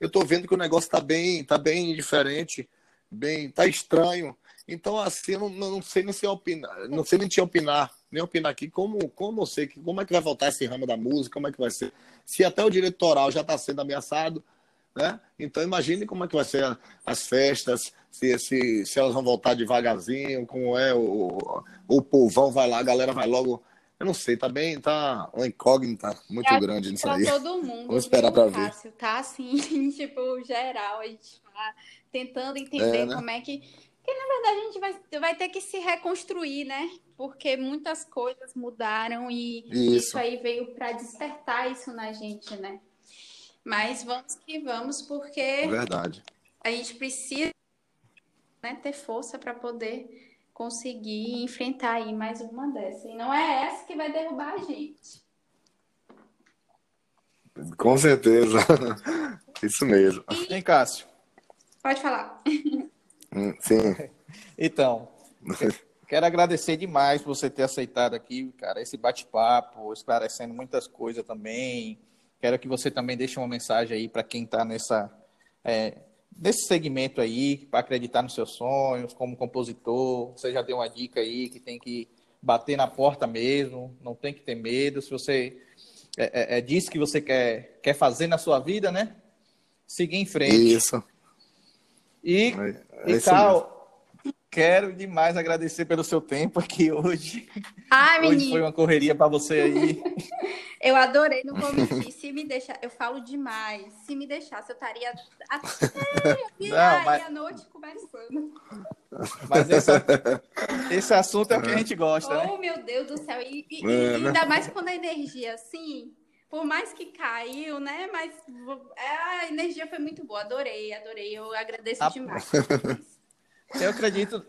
Eu estou vendo que o negócio está bem, tá bem diferente, bem, tá estranho. Então, assim, eu não, não sei nem se opinar, não sei nem te opinar, nem opinar aqui como, como eu sei, como é que vai voltar esse ramo da música, como é que vai ser. Se até o direito autoral já está sendo ameaçado, né? Então imagine como é que vai ser as festas, se, se, se elas vão voltar devagarzinho, como é o, o povão vai lá, a galera vai logo. Eu não sei, tá bem, tá uma incógnita muito grande nisso aí. todo mundo. Vamos esperar para ver. Tá assim, tipo, geral, a gente tentando entender é, né? como é que. Porque, na verdade, a gente vai, vai ter que se reconstruir, né? Porque muitas coisas mudaram e isso, isso aí veio para despertar isso na gente, né? Mas vamos que vamos, porque Verdade. a gente precisa né, ter força para poder conseguir enfrentar aí mais uma dessas. E não é essa que vai derrubar a gente. Com certeza. Isso mesmo. E... Vem, Cássio. Pode falar. Hum, sim. Então, quero agradecer demais por você ter aceitado aqui, cara, esse bate-papo, esclarecendo muitas coisas também. Quero que você também deixe uma mensagem aí para quem está nessa é, nesse segmento aí, para acreditar nos seus sonhos, como compositor. Você já deu uma dica aí que tem que bater na porta mesmo, não tem que ter medo. Se você é, é, é disso que você quer, quer fazer na sua vida, né? Seguir em frente. Isso. E, é, é e tal, Quero demais agradecer pelo seu tempo aqui hoje. Ai, hoje menino. foi uma correria para você aí. eu adorei, não vou mentir. Se me deixar, eu falo demais. Se me deixasse, eu estaria até não, mas... a noite conversando. Mas esse, esse assunto é o que a gente gosta, oh, né? Oh, meu Deus do céu. E, e, e ainda mais quando a energia assim, por mais que caiu, né? Mas a energia foi muito boa. Adorei, adorei. Eu agradeço a... demais. Eu acredito.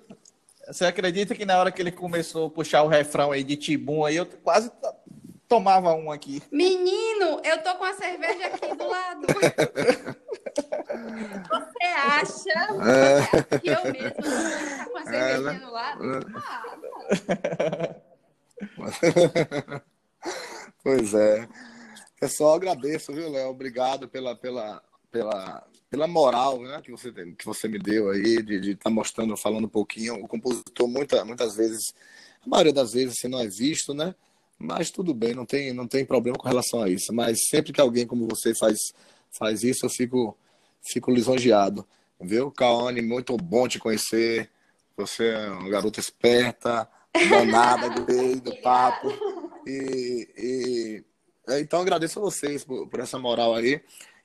Você acredita que na hora que ele começou a puxar o refrão aí de Tibum, aí eu quase tomava um aqui. Menino, eu tô com a cerveja aqui do lado. Você acha é. que eu mesmo estar com a cerveja é, do lado? Ah, pois é. Pessoal, agradeço, viu, Léo? Obrigado pela, pela, pela pela moral né, que, você, que você me deu aí, de estar tá mostrando, falando um pouquinho. O compositor, muita, muitas vezes, a maioria das vezes, se não é visto, né? Mas tudo bem, não tem, não tem problema com relação a isso. Mas sempre que alguém como você faz, faz isso, eu fico, fico lisonjeado. Viu, Kaone, muito bom te conhecer. Você é uma garota esperta, danada, gostei do papo. E, e, então agradeço a vocês por, por essa moral aí.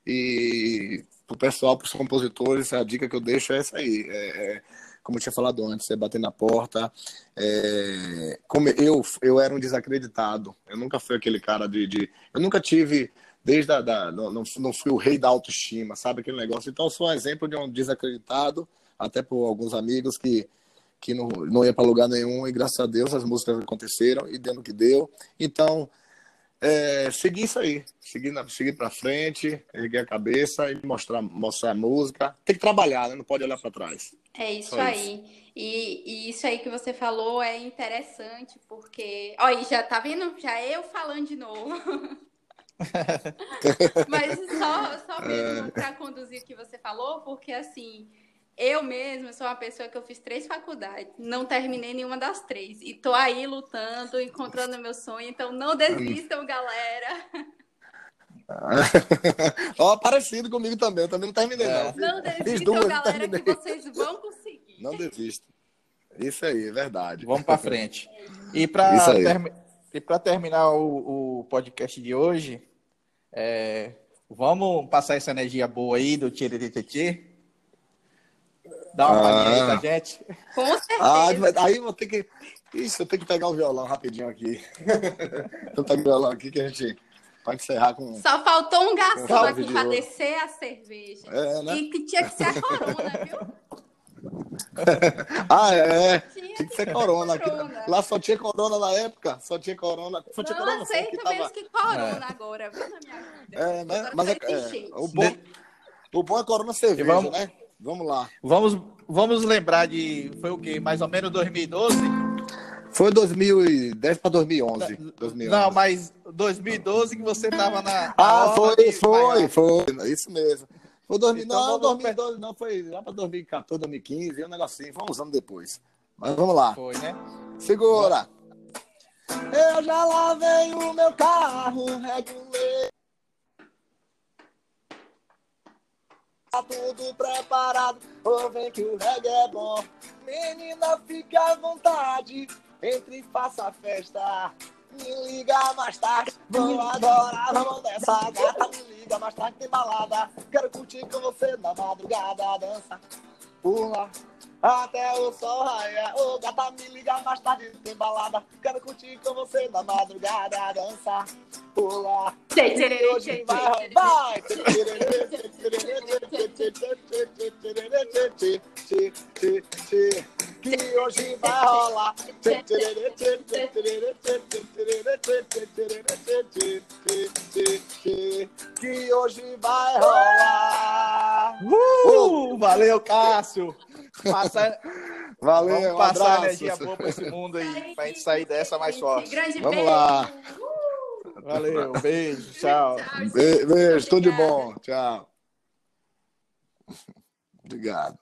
E pro pessoal, pros compositores, a dica que eu deixo é essa aí. É, é, como eu tinha falado antes, é bater na porta. É, como eu, eu era um desacreditado. Eu nunca fui aquele cara de, de. Eu nunca tive desde a, da, não, não fui o rei da autoestima, sabe aquele negócio. Então, eu sou um exemplo de um desacreditado, até por alguns amigos que que não, não ia para lugar nenhum, e graças a Deus as músicas aconteceram e deu no que deu. Então, é, seguir isso aí, seguir, seguir para frente, erguer a cabeça e mostrar, mostrar a música. Tem que trabalhar, né? não pode olhar para trás. É isso Só aí. Isso. E, e, isso aí que você falou é interessante, porque. Olha, já tá vendo? Já eu falando de novo. Mas só, só mesmo é... para conduzir o que você falou, porque assim, eu mesma sou uma pessoa que eu fiz três faculdades, não terminei nenhuma das três. E tô aí lutando, encontrando meu sonho. Então não desistam, galera. Ó, oh, parecido comigo também, eu também não terminei, é. não. Não desistam, duas, galera, que vocês vão conseguir. Não desistam. Isso aí, é verdade. Vamos para frente. E para termi terminar o, o, podcast de hoje, é, vamos passar essa energia boa aí do Tchê Dá uma palhinha aí pra ah. gente. Com certeza. Ah, aí vou ter que. Isso, eu tenho que pegar o violão rapidinho aqui. eu pego o violão aqui que a gente pode encerrar com. Só faltou um garçom aqui pra descer a cerveja. É, né? E que tinha que ser a corona, viu? ah, é. Tinha, tinha que ser corona. corona. Lá só tinha corona na época. Só tinha corona. Só tinha não corona, aceito mesmo tava... que corona é. agora, viu, na minha vida. É, né? Mas é, é, o, bom, o bom é corona cerveja, vamos... né? Vamos lá. Vamos, vamos lembrar de. Foi o quê? Mais ou menos 2012? Foi 2010 para 2011, 2011. Não, mas 2012 que você estava na. Ah, foi, foi, foi. Isso mesmo. Foi 2000, então, não, 2012 não, foi lá para 2014, 2015, um negocinho, foi uns anos depois. Mas vamos lá. Foi, né? Segura. Eu já lavei o meu carro, regulei Tá tudo preparado, ou vem que o reggae é bom. Menina, fique à vontade, entre e faça a festa. Me liga mais tarde, vou adorar, vamos dessa gata. Me liga mais tarde, tem balada. Quero curtir com você na madrugada, dança, pula até o sol raiar. Ô, oh, gata, me liga mais tarde, tem balada. Quero curtir com você na madrugada, dançar, pular. Hoje vai, vai. Que hoje vai rolar. Que hoje vai rolar. Uh, valeu, Cássio. Passar... Valeu, Vamos passar um energia boa para esse mundo aí, para a gente sair dessa mais forte. Grande Vamos beijo. lá. Valeu, beijo, tchau. Beijo, beijo tudo de bom. Tchau. Obrigado.